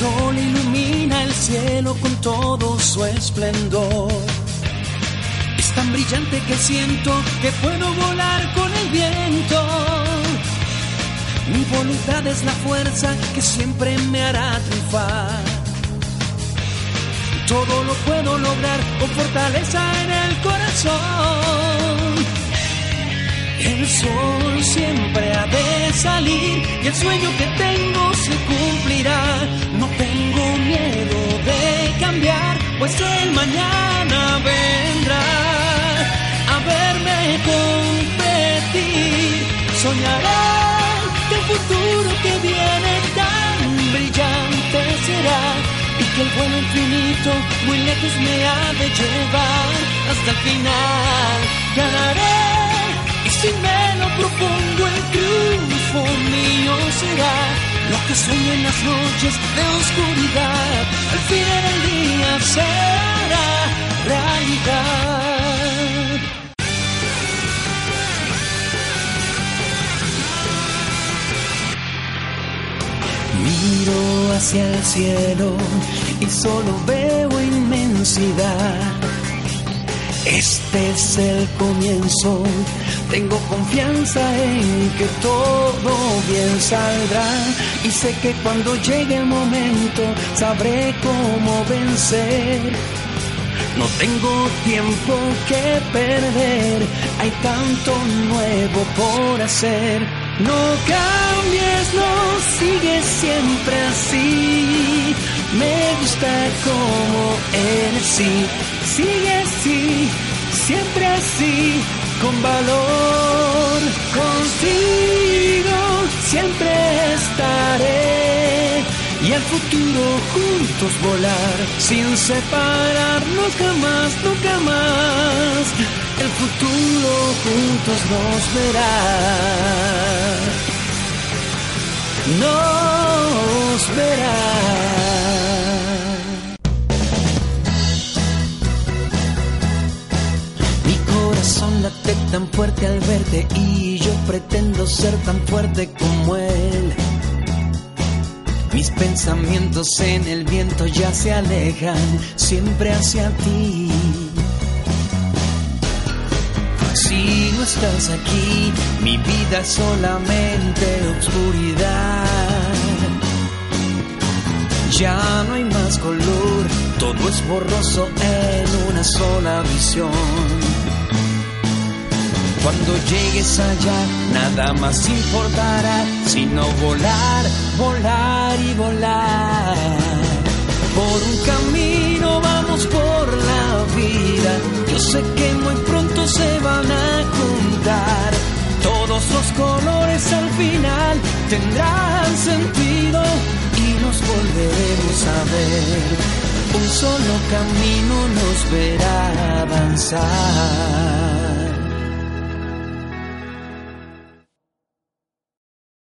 hacia el cielo con todo su esplendor. Es tan brillante que siento que puedo volar con el viento. Mi voluntad es la fuerza que siempre me hará triunfar. Todo lo puedo lograr con fortaleza en el corazón. El sol siempre ha de salir y el sueño que tengo se cumplirá. Soñaré que el futuro que viene tan brillante será y que el vuelo infinito muy lejos me ha de llevar hasta el final. Ganaré y si me lo propongo el triunfo mío será lo que sueño en las noches de oscuridad. Al fin del día Miro hacia el cielo y solo veo inmensidad. Este es el comienzo, tengo confianza en que todo bien saldrá y sé que cuando llegue el momento sabré cómo vencer. No tengo tiempo que perder, hay tanto nuevo por hacer. No cambies, no sigues siempre así. Me gusta como eres, sí. Sigue así, siempre así, con valor. Contigo siempre estaré. Y al futuro juntos volar, sin separarnos jamás, nunca más. El futuro juntos nos verá. Nos verá. Mi corazón late tan fuerte al verte y yo pretendo ser tan fuerte como él. Mis pensamientos en el viento ya se alejan siempre hacia ti. Si no estás aquí, mi vida es solamente oscuridad. Ya no hay más color, todo es borroso en una sola visión. Cuando llegues allá, nada más importará, sino volar, volar y volar. Por un camino final tendrán sentido y nos volveremos a ver. Un solo camino nos verá avanzar.